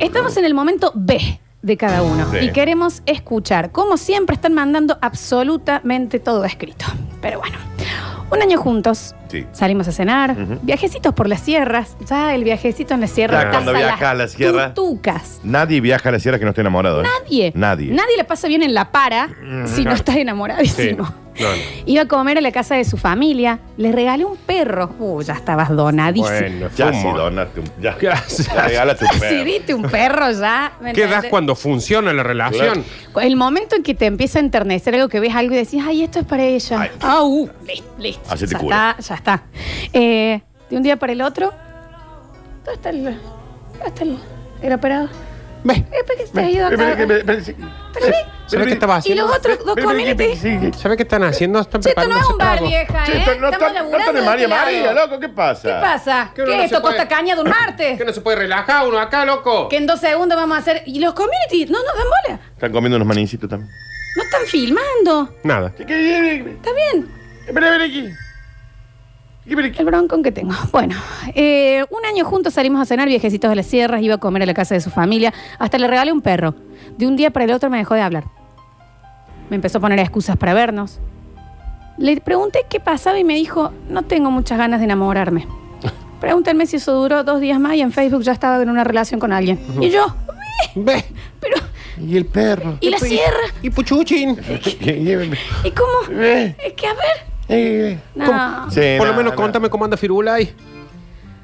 Estamos en el momento B de cada uno Sí. y queremos escuchar. Como siempre, están mandando absolutamente todo escrito. Pero bueno, un año juntos. Sí. Salimos a cenar, viajecitos por las sierras. Ya el viajecito en la sierra. Ya, cuando viaja a la sierra. tutucas. Nadie viaja a la sierra que no esté enamorado. ¿eh? Nadie. Nadie. Nadie le pasa bien en la para si no está Sí, enamoradísimo. no. Iba a comer a la casa de su familia. Le regalé un perro. Uh, ya estabas donadísimo. Bueno, Ya sí, donaste un. Ya. Ya regálate un Sí, perro. diste un perro ya. ¿me ¿Qué das entendés? cuando funciona la relación? El momento en que te empieza a enternecer algo que ves algo y decís, ay, esto es para ella. Ay. Ah, uh, listo, listo. Ya cura. está, ya está. Eh, de un día para el otro, ¿dónde está el, está el, el operador? Ve, Eh, ¿por qué ¿Sabes qué estaba Y haciendo? los otros dos sí. ¿Sabes qué están haciendo? Están Che, esto no es preparando un bar, ese vieja, Che, ¿eh? esto no Estamos está- no laburando está de de María este María, lado. loco, ¿qué pasa? ¿Qué pasa? Que uno ¿Qué no esto se puede- costa caña de un martes? Que no se puede relajar uno acá, loco. Que en dos segundos vamos a hacer. ¿Y los community? No nos dan bola. Están comiendo unos manicitos también. No están filmando. Nada. ¿Qué, qué, qué, Está bien. Espera, espera aquí. El broncón que tengo. Bueno, eh, un año juntos salimos a cenar viejecitos de las sierras, iba a comer a la casa de su familia, hasta le regalé un perro. De un día para el otro me dejó de hablar. Me empezó a poner excusas para vernos. Le pregunté qué pasaba y me dijo, no tengo muchas ganas de enamorarme. Pregúntenme si eso duró dos días más y en Facebook ya estaba en una relación con alguien. Y yo, Ve. pero, Y el perro. ¿y la sierra? Y Puchuchin. ¿Y cómo? Es que a ver. Eh. No. Sí, Por lo no, menos no. contame cómo anda Firulay.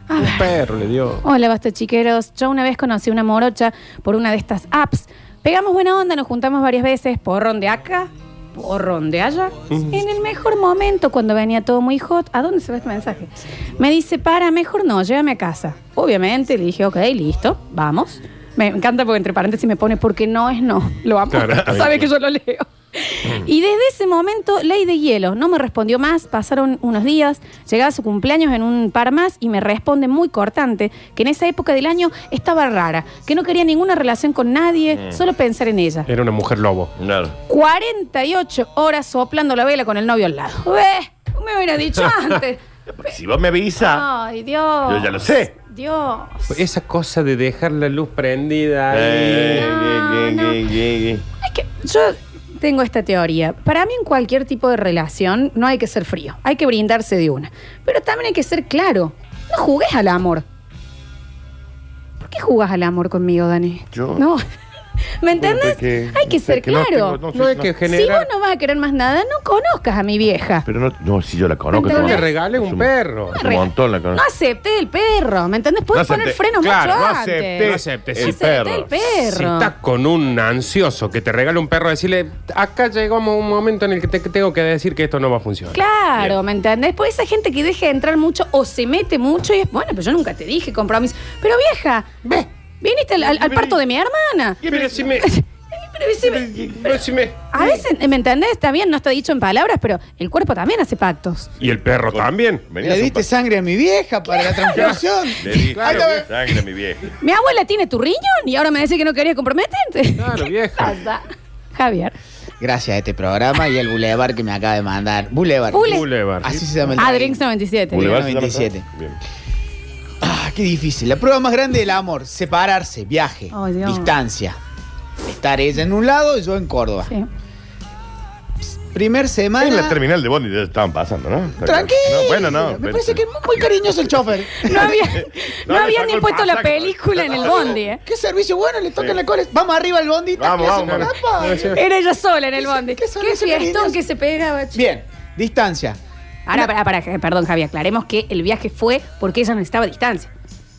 Un perro le dio. Hola, basta chiqueros. Yo una vez conocí una morocha por una de estas apps. Pegamos buena onda, nos juntamos varias veces, porrón de acá, porrón de allá. En el mejor momento, cuando venía todo muy hot, ¿a dónde se ve este mensaje? Me dice, para, mejor no, llévame a casa. Obviamente, le dije, ok, listo, vamos. Me encanta porque entre paréntesis me pone, porque no es no. Lo amo. Claro, está bien. Sabe que yo lo leo. Y desde ese momento, ley de hielo. No me respondió más. Pasaron unos días. Llegaba su cumpleaños en un par más y me responde muy cortante que en esa época del año estaba rara, que no quería ninguna relación con nadie, solo pensar en ella. Era una mujer lobo. Claro. 48 horas soplando la vela con el novio al lado. Ve, me hubiera dicho antes. Si vos me avisas, Ay, Dios. yo ya lo sé. Dios. Esa cosa de dejar la luz prendida. ahí. Eh, No, eh, no. eh, eh, eh. Hay que, yo tengo esta teoría. Para mí, en cualquier tipo de relación, no hay que ser frío. Hay que brindarse de una. Pero también hay que ser claro. No jugues al amor. ¿Por qué jugas al amor conmigo, Dani? Yo- No. ¿Me entendés? Porque- hay que ser que no claro. tengo- No que Si vos no vas a querer más nada, no conozcas a mi vieja. Pero no, no, si yo la conozco. Entonces- No le regale es un perro. Es un montón la No conozco. acepté el perro, ¿me entendés? Puedes No poner acepté. freno Claro, mucho no antes. acepté No aceptes. No el acepté perro. el perro. Si está con un ansioso que te regala un perro, decirle, acá llegamos un momento en el que te que tengo que decir que esto no va a funcionar. Claro, ¿me entendés? Pues esa gente que deja de entrar mucho o se mete mucho y es, bueno, pero yo nunca te dije compromiso. Pero vieja, ve, viniste al, al- al parto de mi hermana. Pero si me... Pero si- pero si me- a veces, ¿me entendés? Está bien, no está dicho en palabras, pero el cuerpo también hace pactos. Y el perro también. Venía Le a diste sangre a mi vieja para la transfusión. Le di Claro, sangre a mi vieja. Mi abuela tiene tu riñón y ahora me dice que no quería comprometerte. Claro, ¿Qué vieja. pasa? Javier. Gracias a este programa y el Boulevard que me acaba de mandar. Boulevard. Bule- Boulevard. Así se llama el Ah, país. Drinks 97. Boulevard se llama 97. todo. Bien. Qué difícil. La prueba más grande del amor. Separarse, viaje, Ay, Dios. distancia. Estar ella en un lado y yo en Córdoba. Sí. Primer En semana. la terminal de Bondi ya estaban pasando, ¿no? Tranquilo. No, bueno, no. Me pero- parece que es muy cariñoso el chofer. No había, no No, le habían ni puesto la película en el bondi, ¿eh? Qué servicio bueno, le tocan la cola. Vamos arriba al bondi. Vamos, vamos. Era ella sola en el ¿Qué bondi. qué Qué fiestón que se pegaba. chico. Bien, distancia. Ahora, para, para, perdón, Javi, aclaremos que el viaje fue porque ella necesitaba distancia.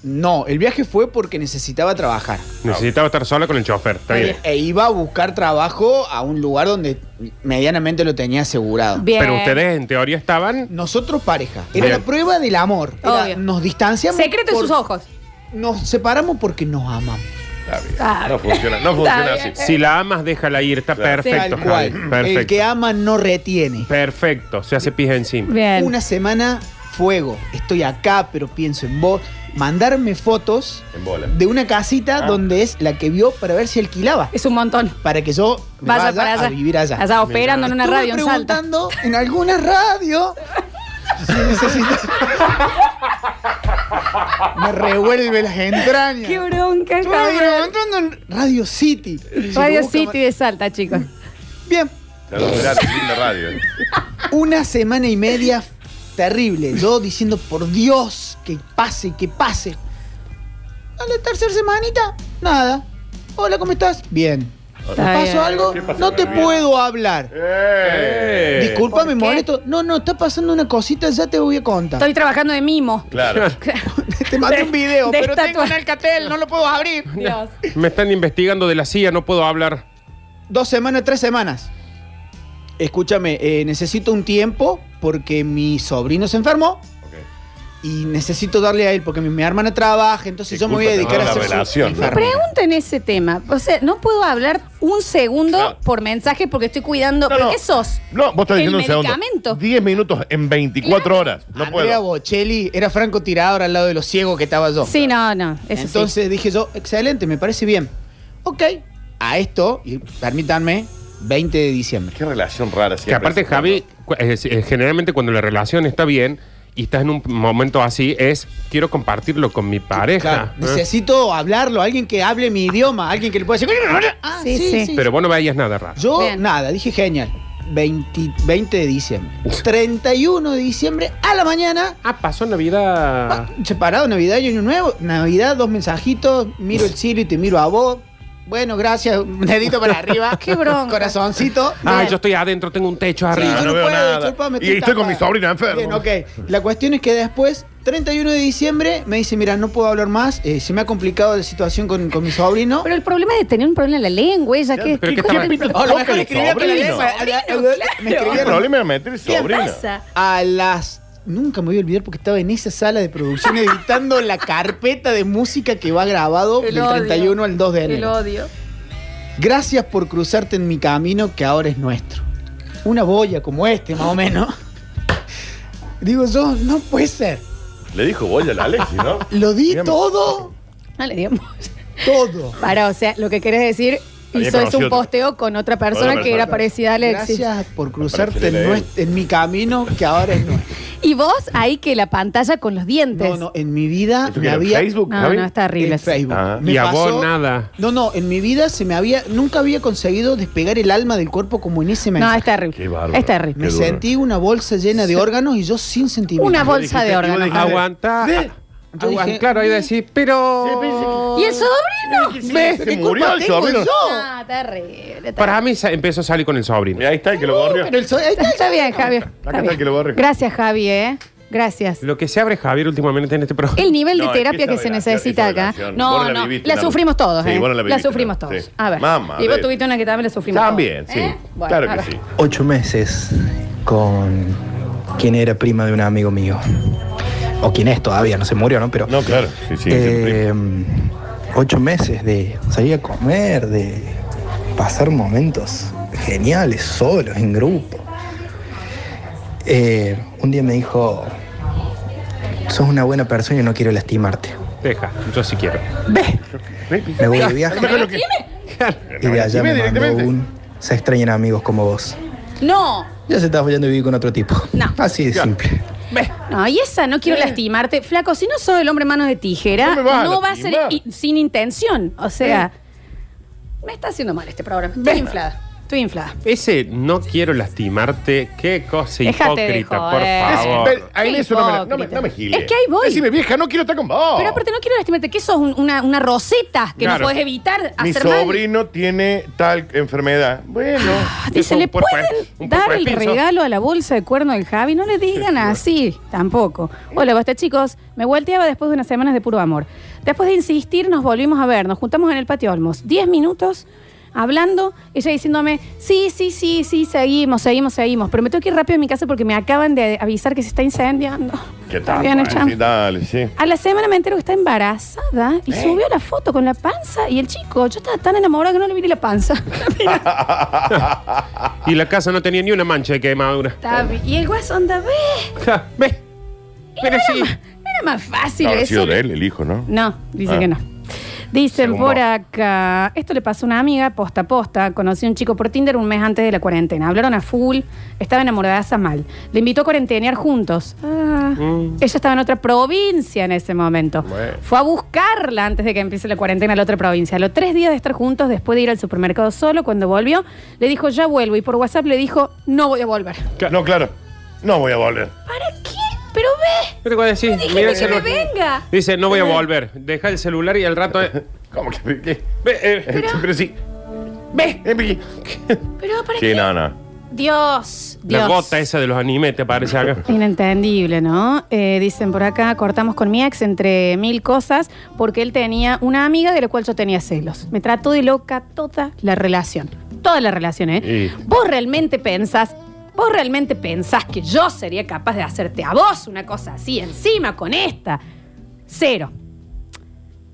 No, el viaje fue porque necesitaba trabajar. Necesitaba estar sola con el chofer. Está bien. E iba a buscar trabajo a un lugar donde medianamente lo tenía asegurado. Bien. Pero ustedes en teoría estaban. Nosotros pareja. Era Bien. la prueba del amor. Era- Obvio. nos distanciamos. Secreto en por- sus ojos. Nos separamos porque nos amamos. Está bien. Ah. No funciona, no Está funciona bien. así. Si la amas, déjala ir. Está Claro. perfecto, Tal cual. Javi. Perfecto. El que ama no retiene. Perfecto. Se hace pija encima. Bien. Una semana fuego. Estoy acá, pero pienso en vos. Mandarme fotos En bola. de una casita Ah. donde es la que vio para ver si alquilaba. Es un montón. Para que yo me Vaya vaya, para allá. a vivir allá. Allá operando en una Estuve radio en Salta. preguntando en alguna radio si necesita- Me revuelve las entrañas. Qué bronca, Estoy Javier. entrando en Radio City. Radio City de Salta, chicos. Bien, radio. ¿eh? una semana y media terrible. Yo diciendo, por Dios, que pase, que pase. A la tercera semanita, nada. Hola, ¿cómo estás? Bien. ¿Te pasó bien. algo? No te Bien. puedo hablar. ¡Eh! Disculpa, ¿por me molesto. No, no, está pasando una cosita, ya te voy a contar. Estoy trabajando de mimo. Claro. Te mandé un video, de pero estatua. tengo un alcatel, no lo puedo abrir. Dios. Me están investigando de la CIA, no puedo hablar. Dos semanas, tres semanas. Escúchame, eh, necesito un tiempo porque mi sobrino se enfermó y necesito darle a él porque mi, mi hermana trabaja, entonces yo me voy a dedicar a hacer la su relación, ¿no? enfermera. Pregunta en ese tema. O sea, no puedo hablar un segundo No. por mensaje porque estoy cuidando. No, ¿Pero no. qué sos? No, vos estás diciendo un segundo. medicamento. 10 minutos en 24 horas. No Andrea puedo. Bocelli era francotirador al lado de los ciegos que estaba yo. Sí, no, no. Eso Entonces dije yo, excelente, me parece bien. Ok, a esto, y permítanme, 20 de diciembre. Qué relación rara. Que aparte, Javi, es- es- generalmente cuando la relación está bien y estás en un momento así, es quiero compartirlo con mi pareja. Claro, ¿eh? necesito hablarlo, alguien que hable mi idioma, alguien que le pueda decir. Ah, Sí, sí. Pero vos no veías nada raro. Yo, Bien. nada, dije genial. 20, 20 de diciembre. 31 de diciembre a la mañana. Ah, pasó Navidad. ah, separado, Navidad y Año Nuevo. Navidad, dos mensajitos. Miro el cielo y te miro a vos. Bueno, gracias. Un dedito para arriba. Qué bronca. Corazoncito. Ah, Bien. yo estoy adentro, tengo un techo Sí, arriba. yo no no, veo puedo, nada. disculpame, Y estoy con mi tapada. sobrina enferma. Bien, ok. La cuestión es que después, 31 de diciembre, me dice, mira, no puedo hablar más. eh, se me ha complicado la situación con, con mi sobrino. Pero el problema es de tener un problema en la lengua, ella que. pero ¿qué ¿qué coño estaba-? Oh, lo mejor el escribía con la sobrino. lengua. Me ¿Qué escribieron problema es meter el ¿Qué sobrino? pasa? a las. Nunca me voy a olvidar porque estaba en esa sala de producción editando la carpeta de música que va grabado El del odio. 31 al 2 de El enero. odio. Gracias por cruzarte en mi camino que ahora es nuestro. Una boya como este, más o menos. Digo yo, no puede ser. Le dijo voy a la Alexi, ¿no? Lo di Dígame. todo, No le digamos. todo. Para, o sea, lo que querés decir, hizo eso un posteo con otra persona otra que era parecida a Alexis. Gracias por cruzarte en, mi camino que ahora es nuestro. Y vos ahí que la pantalla con los dientes. No, no, en mi vida ¿Esto me había. Facebook, No, Javi? no, está terrible. En. Facebook. Ah. Me Y a vos nada. No, no, en mi vida se me había, nunca había conseguido despegar el alma del cuerpo como en ese No, mensaje. es terrible. Qué bárbaro. Es terrible. Me sentí una bolsa llena de órganos y yo sin sentimiento. Una bolsa de órganos. Aguanta. Yo Aguanta, dije, claro, ahí decís, pero. ¿Y el sobrino? Ve, ¿Qué se culpa murió el tengo sobrino. yo? Ah, terrible. terrible. Para mí sa- empezó a salir con el sobrino. Y ahí está el que lo borrió. Pero el so- ahí está. Está bien, Javier. Acá Está el que lo borre. Gracias, Javi, ¿eh? Gracias. Lo que se abre Javier últimamente en este programa. El nivel de No, es que terapia esa que se relación- necesita esa acá. relación, No, la no. viviste, La sufrimos todos, Sí, ¿eh? vos no la La viviste, sufrimos no. todos. Sí. A ver. Mamá, y vos de- tuviste una que también la sufrimos También, todos. sí. ¿Eh? Bueno, claro que sí. ocho meses con quien era prima de un amigo mío. O quien es todavía, no se murió, ¿no? Pero No, claro. Sí, sí. eh, ocho meses de salir a comer, de pasar momentos geniales, solos, en grupo. Eh, un día me dijo, sos una buena persona y no quiero lastimarte. Deja, yo sí quiero. Ve, me voy de viaje y de allá me mandó un, se extrañan amigos como vos. No. Ya se está yendo a vivir con otro tipo. No. Así de simple. No, y esa no quiero lastimarte. Flaco, si no soy el hombre manos de tijera, No me vas a no va a ser lastimar. i- sin intención. O sea, me está haciendo mal este programa. Estoy inflada. Estoy inflada. Ese no quiero lastimarte, qué cosa de hipócrita, por favor. Qué eso no me, no me, no me giles. Es que ahí voy. Decime, vieja, no quiero estar con vos. Pero aparte no quiero lastimarte, que sos un- una, una roseta que Claro. no puedes evitar Mi hacer mal. sobrino tiene tal enfermedad. Bueno. Ah, Dice, un ¿le puerco- pueden dar el espinzo? regalo a la bolsa de cuerno del Javi? No le digan así, tampoco. Hola, basta chicos. Me volteaba después de unas semanas de puro amor. Después de insistir, nos volvimos a ver. Nos juntamos en el patio Olmos. Diez minutos hablando, ella diciéndome, sí, sí, sí, sí, seguimos, seguimos, seguimos. Pero me tengo que ir rápido a mi casa porque me acaban de avisar que se está incendiando. ¿Qué tal? bien, sí, dale, sí. A la semana me entero que está embarazada y subió la foto con la panza y el chico, yo estaba tan enamorada que no le vi la panza. Y la casa no tenía ni una mancha de quemadura. Está bien. y el guasón da ve. Ja, Ve. Pero era, sí. más, era más fácil Habrá eso. sido de él, el hijo, ¿no? No, dice Ah. que no. Dicen Según por vos. acá, esto le pasó a una amiga, posta a posta, conocí a un chico por Tinder un mes antes de la cuarentena. Hablaron a full, estaba enamorada mal. Le invitó a cuarentenear juntos. Ah, Mm. Ella estaba en otra provincia en ese momento. Bueno. Fue a buscarla antes de que empiece la cuarentena en la otra provincia. A los tres días de estar juntos, después de ir al supermercado solo, cuando volvió, le dijo, ya vuelvo. Y por WhatsApp le dijo, no voy a volver. No, claro. No voy a volver. ¿Para qué? Pero ve. ¿Qué te voy a decir? Dije Mira el que me celular. venga. Dice, no voy a volver. Deja el celular y al rato. eh, ¿Cómo que? ¿Qué? ve, eh, Pero, sí. ve. Eh. Pero ¿para Sí, no, no. Dios, Dios. La gota esa de los animes te parece acá. Inentendible, ¿no? Eh, dicen por acá, cortamos con mi ex entre mil cosas porque él tenía una amiga de la cual yo tenía celos. Me trató de loca toda la relación. Toda la relación, ¿eh? Y- Vos realmente pensás, vos realmente pensás que yo sería capaz de hacerte a vos una cosa así encima con esta. Cero.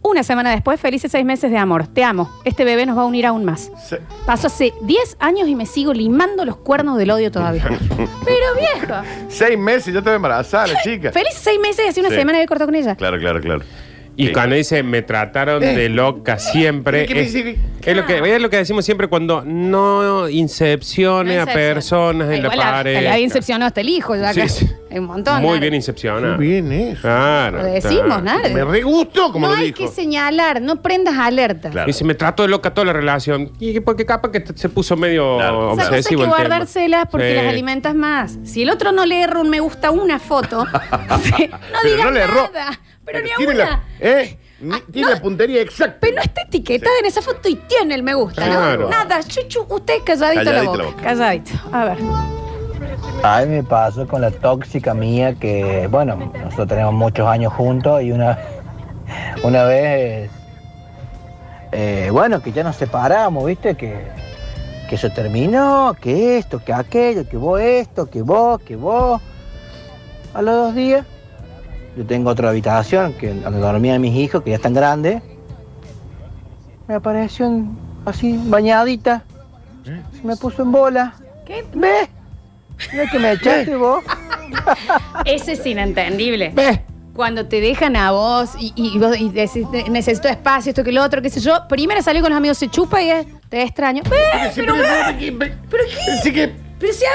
Una semana después, felices seis meses de amor. Te amo. Este bebé nos va a unir aún más. Sí. Pasó hace 10 años y me sigo limando los cuernos del odio todavía. Pero viejo. Seis meses, ya te voy a embarazar, la chica. Feliz seis meses y hace una Sí. semana había cortado con ella. Claro, claro, claro. Y Sí. cuando dice me trataron Eh. de loca siempre. ¿Qué me es, dice? es lo que, es lo que decimos siempre cuando no incepcione No a incepciona. personas en la la- pared. Le había incepcionado hasta el hijo ya acá. Sí, sí. Hay un montón. Muy bien incepcionado. Muy bien eso. Claro. Lo decimos, está. Nardo. Me re gustó como no lo hay dijo. que señalar, no prendas alerta. Claro. Dice, me trató de loca toda la relación. Y porque capaz que se puso medio Claro. Cosas hay obsesivo que el tema. guardárselas porque Sí. las alimentas más. Si el otro no le erra un me gusta a una foto, no Pero digas no le erró. nada. Pero, ni a tiene una. la, ¿eh? Ni- tiene no. la puntería exacta. Pero no está etiquetada en esa foto y tiene el me gusta, Claro. ¿no? Nada, chuchu, usted calladito, la Calladito boca. la boca. Calladito. A ver. A mí me pasó con la tóxica mía que, bueno, nosotros tenemos muchos años juntos y una, una vez, eh, bueno, que ya nos separamos, ¿viste? Que, que se terminó, que esto, que aquello, que vos esto, que vos, que vos. A los dos días, yo tengo otra habitación que donde dormían mis hijos, que ya están grandes. Me apareció en- así, bañadita. Se me puso en bola. ¿Qué? ¿Ves? ¿No es que me echaste vos? Ese es inentendible. Ve. Cuando te dejan a vos y, y vos y decís, necesito espacio, esto que lo otro, qué sé yo. Primero salió con los amigos, se chupa y es, te extraño. Ve, pero, pero, ve, pero, pero, pero qué, pero sí,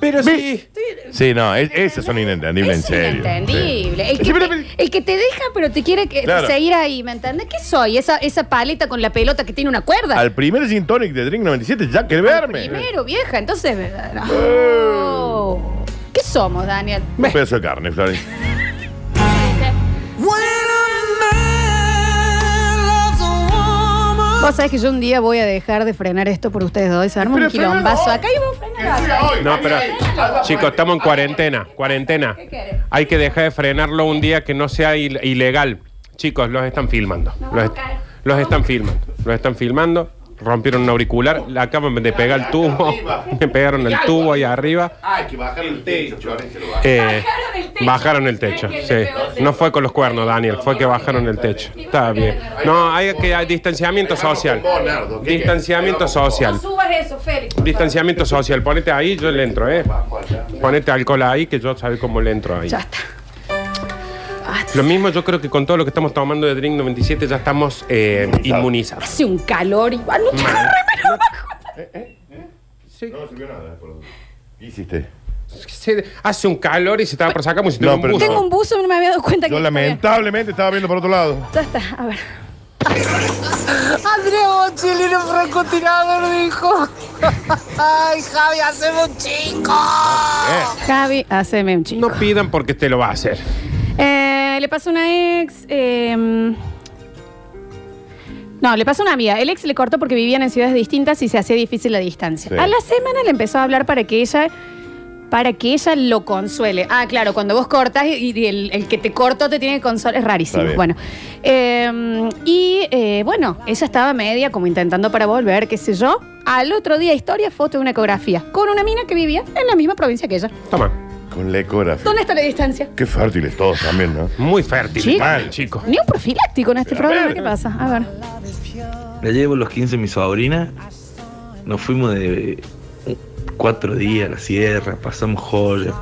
pero sí. Sí, no, es- esas son inentendibles, es en serio. inentendible. El, Sí, que pero- te, el que te deja, pero te quiere que- Claro. seguir ahí, ¿me entiendes? ¿Qué soy? Esa, esa paleta con la pelota que tiene una cuerda. Al primer gin tonic de Drink 97 ya que verme. Primero, vieja, entonces. Oh. ¿Qué somos, Daniel? Un pedazo de carne, Flori. Vos sabés que yo un día voy a dejar de frenar esto por ustedes dos. Se arma un Pero quilombazo acá y vos acá. No, pero chicos, estamos en cuarentena. Cuarentena. ¿Qué querés? Hay que dejar de frenarlo un día que no sea il- ilegal. Chicos, los están filmando. Los, est- los están filmando. Los están filmando. Rompieron un auricular. La acaban de pegar el tubo. Me pegaron el tubo ahí arriba. Hay que bajar el techo. Eh, Bajaron el techo. bajaron el techo, sí. No fue con los cuernos, Daniel, fue que bajaron el techo. Está bien. No, hay que hay distanciamiento social. Distanciamiento social. No subas eso, Félix. Distanciamiento social. Ponete ahí, yo le entro, ¿eh? Ponete alcohol ahí, que yo sabe cómo le entro ahí. Ya está. Lo mismo yo creo que con todo lo que estamos tomando de Drink 97 ya estamos eh, inmunizados. Hace un calor igual. No tengo Mal. remera abajo. Sí. No se vio nada. por- ¿Qué hiciste? Se- hace un calor y se estaba por sacar como si No, un pero- buzo. Tengo un buzo y no me había dado cuenta que. Yo lamentablemente estaba viendo por otro lado. Ya está, a ver. Andrea Bocelli, el francotirador, dijo. Ay, Javi, hacemos un chico. Eh, Javi, haceme un chico. No pidan porque te lo va a hacer. Le pasó una ex. eh, no, le pasó una amiga. El ex le cortó porque vivían en ciudades distintas y se hacía difícil la distancia. Sí. A la semana le empezó a hablar para que ella. Para que ella lo consuele. Ah, claro, cuando vos cortas y, el, el que te cortó te tiene que consolar. Es rarísimo. Bueno. Eh, y eh, bueno, ella estaba media como intentando para volver, qué sé yo. Al otro día, historia, foto de una ecografía. Con una mina que vivía en la misma provincia que ella. Toma. Con la ecografía. ¿Dónde está la distancia? Qué fértiles todos también, ¿no? Muy fértil. Sí. Mal, chico. Ni un profiláctico en este Pero programa. ¿Qué pasa? A ver. Le llevo los 15 a mi sobrina. Nos fuimos de cuatro días a la sierra, pasamos joya.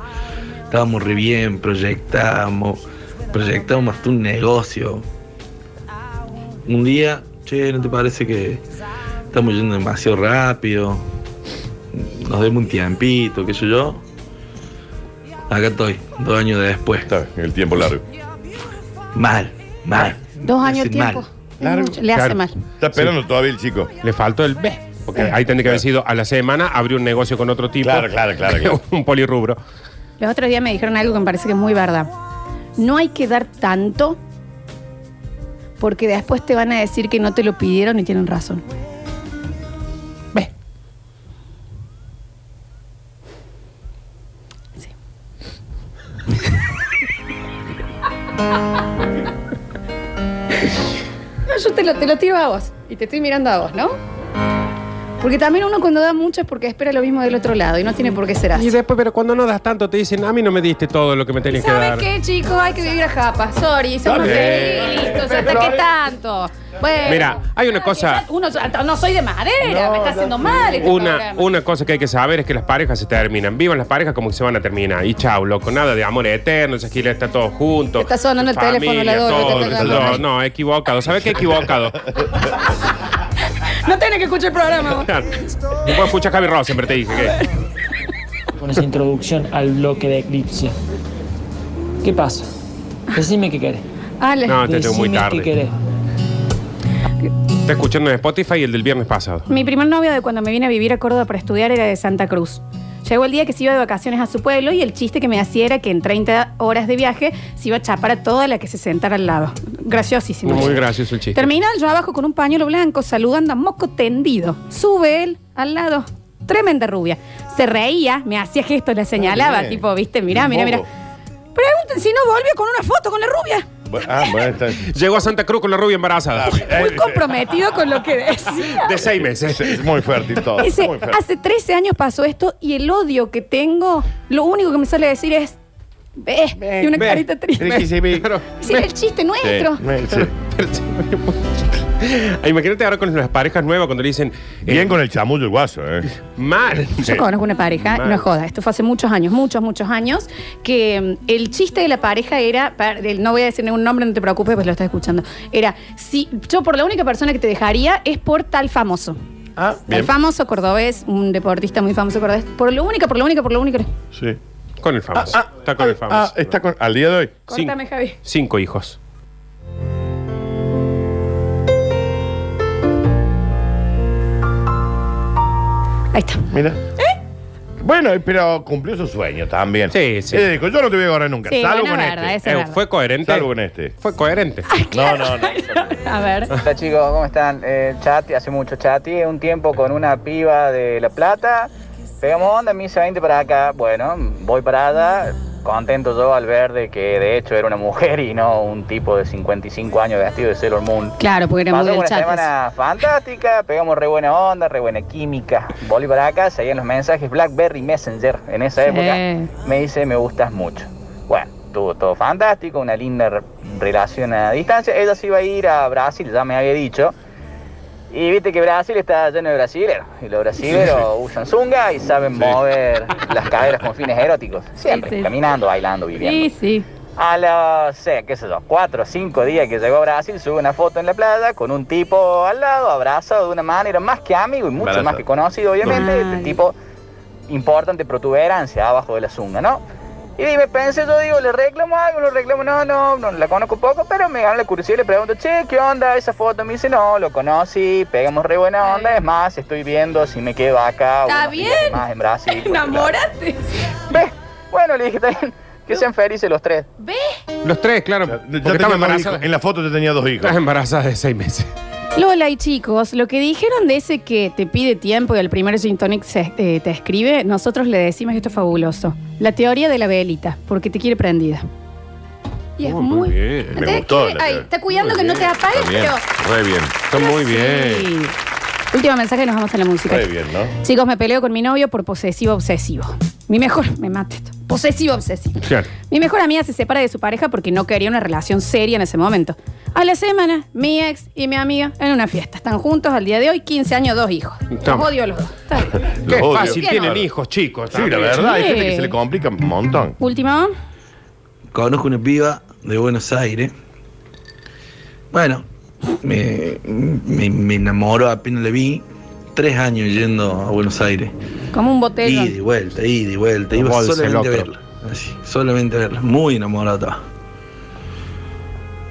Estábamos re bien, proyectamos, proyectamos hasta un negocio. un día, che, ¿no te parece que estamos yendo demasiado rápido? Nos demos un tiempito, qué sé yo. Acá estoy, dos años después. Está el tiempo largo. Mal, mal. Dos años de tiempo. mal. Mucho, Le hace Claro. mal. Está esperando todavía el chico. Le faltó el B. Porque ahí tendría que haber sido a la semana, abrió un negocio con otro tipo. Claro, claro, claro, claro. un polirrubro. Los otros días me dijeron algo que me parece que es muy verdad. No hay que dar tanto porque después te van a decir que no te lo pidieron y tienen razón. Te lo, te lo tiro a vos y te estoy mirando a vos, ¿no? Porque también uno cuando da mucho es porque espera lo mismo del otro lado y no tiene por qué ser así. Y después, pero cuando no das tanto, te dicen, a mí no me diste todo lo que me tenías que ¿Saben dar. qué, chicos? Hay que vivir a japa. Sorry, somos felices. bien. Listo, Pero ¿hasta qué tanto? Bueno. Mira, hay una cosa- Uno, no soy de madera, me está haciendo mal este Una, programa. una cosa que hay que saber es que las parejas se terminan. Vivan las parejas como que se van a terminar. Y chau, loco, nada de amor eterno, esa gira está todo junto. Está sonando el Familia, teléfono, la doble, todo, te. No, equivocado. ¿Sabes qué? Equivocado. No tenés que escuchar el programa. Claro. No puedo escuchar a Javi Ross, siempre te dije que. con esa introducción al bloque de Eclipse. ¿Qué pasa? Decime qué querés. Ale. No, te tengo muy Decime tarde. qué querés. Está escuchando en Spotify el del viernes pasado. Mi primer novio de cuando me vine a vivir a Córdoba para estudiar era de Santa Cruz. Llegó el día que se iba de vacaciones a su pueblo y el chiste que me hacía era que en 30 horas de viaje se iba a chapar a toda la que se sentara al lado. Graciosísimo. Muy gracioso el chiste. Terminal, yo abajo con un pañuelo blanco, saludando a moco tendido. Sube él al lado. Tremenda rubia. Se reía, me hacía gestos, le señalaba, bien. tipo, viste, mirá, mirá, mirá. Pregunten si no volvió con una foto con la rubia. Ah, bueno, está. Llegó a Santa Cruz con la rubia embarazada. Muy comprometido con lo que decía. De seis meses. Es muy fértil todo. Dice, muy fértil. hace 13 años pasó esto y el odio que tengo, lo único que me sale decir es, ve, y una ve, carita triste. Que se ve. Claro. Sí, el chiste nuestro. Sí, sí. Ah, Imagínate ahora con las parejas nuevas cuando le dicen eh, Bien con el chamullo el guaso, ¿eh? mal. Yo conozco una pareja, Mal. no es joda, esto fue hace muchos años, muchos, muchos años, que mm, el chiste de la pareja era, pa- del- no voy a decir ningún nombre, no te preocupes, pues lo estás escuchando, era, si yo por la única persona que te dejaría es por tal famoso. Ah, El famoso cordobés, un deportista muy famoso cordobés, por lo única, por lo única, por lo única. Sí. Con el famoso. Ah, ah, está con el ah, famoso. Ah, está con. Al día de hoy. Cinco, Córtame, Javi. cinco hijos. Ahí está. Mira. Bueno, pero cumplió su sueño también. Sí, sí. Él dijo, yo no te voy a agarrar nunca. Sí, salvo con verdad, este. es Eh, verdad. ¿Fue coherente? Salvo con este. Fue coherente. No, no, no. A ver. Hola chicos, ¿cómo están? Eh, chati, hace mucho chati, un tiempo con una piba de La Plata. Pegamos onda, me dice 20 para acá. Bueno, voy para allá, contento yo al ver de que de hecho era una mujer y no un tipo de 55 años vestido de Sailor Moon. Claro, porque era muy una semana fantástica, pegamos re buena onda, re buena química. Volví para acá, seguían los mensajes Blackberry Messenger en esa Sí. época. Me dice, me gustas mucho. Bueno, tuvo todo fantástico, una linda re- relación a distancia. Ella se iba a ir a Brasil, ya me había dicho. Y viste que Brasil está lleno de brasileros. Y los brasileros usan zunga y saben mover las caderas con fines eróticos. Siempre, sí, sí. caminando, bailando, viviendo. Sí, sí. A los, sé, qué sé yo, cuatro o cinco días que llegó a Brasil, sube una foto en la playa con un tipo al lado, abrazado de una manera más que amigo y mucho más que conocido, obviamente. Ay. Este tipo, importante protuberancia abajo de la zunga, ¿no? Y me pensé, yo digo, le reclamo algo, le reclamo, no, no, no, la conozco poco, pero me gana la curiosidad y le pregunto, che, ¿qué onda esa foto? Me dice, no, lo conocí, pegamos re buena onda, es más, estoy viendo si me quedo acá Está bien. más en Brasil. Enamórate. Ve, bueno, le dije, está bien, que sean felices los tres. Ve. Los tres, claro. Porque tenía estaba dos embarazada. hijos. En la foto yo tenía dos hijos. Estás embarazada de seis meses. Lola y chicos, lo que dijeron de ese que te pide tiempo y al primer gin tonic se- eh, te escribe, nosotros le decimos que esto es fabuloso. La teoría de la velita, porque te quiere prendida. Y es Oh, muy... muy bien. Me gustó la teoría. está cuidando Muy que no te apagues, Está bien. pero... Re bien. Está muy bien. Sí. Último mensaje y nos vamos a la música. Re bien, ¿no? Chicos, me peleo con mi novio por posesivo obsesivo. Mi mejor, me mata esto. Posesivo obsesivo. Claro. Mi mejor amiga se separa de su pareja porque no quería una relación seria en ese momento. A la semana, mi ex y mi amiga en una fiesta. Están juntos al día de hoy, 15 años, dos hijos. Los Toma. odio a los dos. Está bien. Qué odio. fácil. Bien, Tienen hijos, chicos. Sí, la también. verdad, hay gente que se le complica un montón. Último. Conozco una piba de Buenos Aires. Bueno, me, me, me enamoró apenas le vi. Tres años yendo a Buenos Aires. Como un Ida botellón. y vuelta, ida y vuelta. Iba Bolsa, solamente a verla. Así, solamente a verla. Muy enamorado estaba.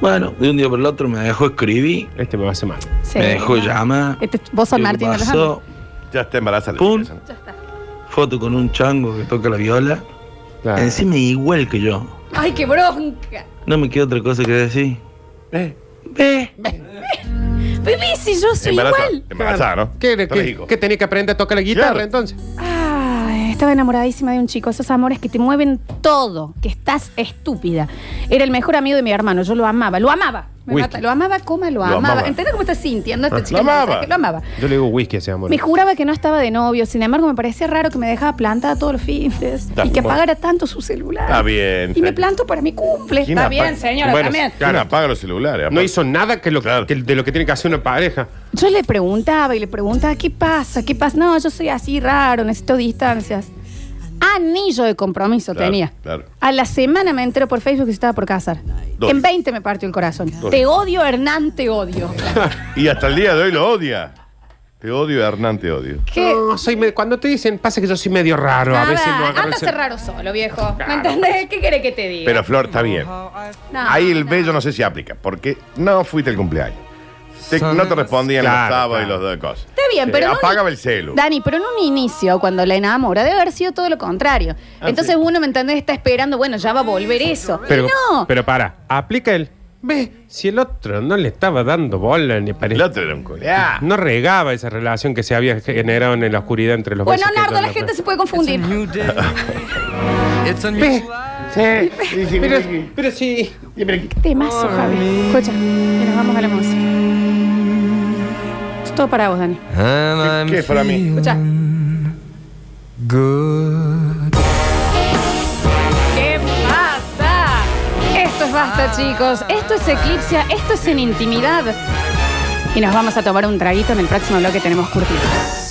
Bueno, de un día por el otro me dejó escribir, Este me va a hacer mal. Sí. me dejó llamar. Este, vos ¿Qué Martín pasó? Ya está embarazada. Pum. Ya está. Foto con un chango que toca la viola. Claro. Encima igual que yo. Ay, qué bronca. No me queda otra cosa que decir. Eh, Ve. Bebé, si yo soy embarazada. igual. Embarazada, ¿no? ¿Qué, qué, tenía que aprender a tocar la guitarra Claro. entonces? Ay, estaba enamoradísima de un chico, esos amores que te mueven todo, que estás estúpida. Era el mejor amigo de mi hermano, yo lo amaba, lo amaba. Me Whisky. mata, lo amaba, coma, lo, Lo amaba. amaba. ¿Entendés cómo estás sintiendo esta Ah, chica? lo amaba. mensaje? Lo amaba. Yo le digo whisky a ese amor. Me juraba que no estaba de novio, sin embargo me parecía raro que me dejaba plantada todos los fines Está y que apagara tanto su celular. Está bien. Y me está- planto para mi cumple. ¿Quién Está apaga? bien, señora, Bueno, también. ¿Quién apaga los celulares? No aparte? hizo nada que lo, Claro. que- de lo que tiene que hacer una pareja. Yo le preguntaba y le preguntaba, ¿qué pasa? ¿Qué pasa? No, yo soy así raro, necesito distancias. Anillo de compromiso Claro, tenía. claro. A la semana me entero por Facebook que se estaba por casar. Dos. En 20 me partió el corazón. Dos. Te odio, Hernán, te odio. Y hasta el día de hoy lo odia. Te odio, Hernán, te odio. ¿Qué? No, soy me- cuando te dicen, pasa que yo soy medio raro. a Nada, veces no anda a cel- ser raro solo, viejo. ¿Me Claro. entendés? ¿Qué quiere que te diga? Pero Flor, está bien. No, Ahí el no. bello no sé si aplica, porque no fuiste el cumpleaños. Te- no te respondían los Claro, sábados y los dos cosas. Está bien, Eh, pero en un- apágame el celu. Dani, pero en un inicio, cuando la enamora, debe haber sido todo lo contrario. Ah, Entonces sí. uno, ¿me entendés? Está esperando, bueno, ya va a volver eso. Pero, y no. pero para, aplica el. Ve, si el otro no le estaba dando bola ni El parecía. otro era un culiá. No regaba esa relación que se había generado en la oscuridad entre los bueno, besos que Nardo, la gente se puede confundir. Ve, Sí, sí, sí, pero, sí. pero sí. Qué temazo, Javi. Escucha, nos vamos a la música. Es todo para vos, Dani. ¿Qué, qué es para mí? Escucha. ¿Qué pasa? Esto es basta, chicos. Esto es Eclipsia. Esto es en intimidad. Y nos vamos a tomar un traguito en el próximo bloque. Tenemos curtidos.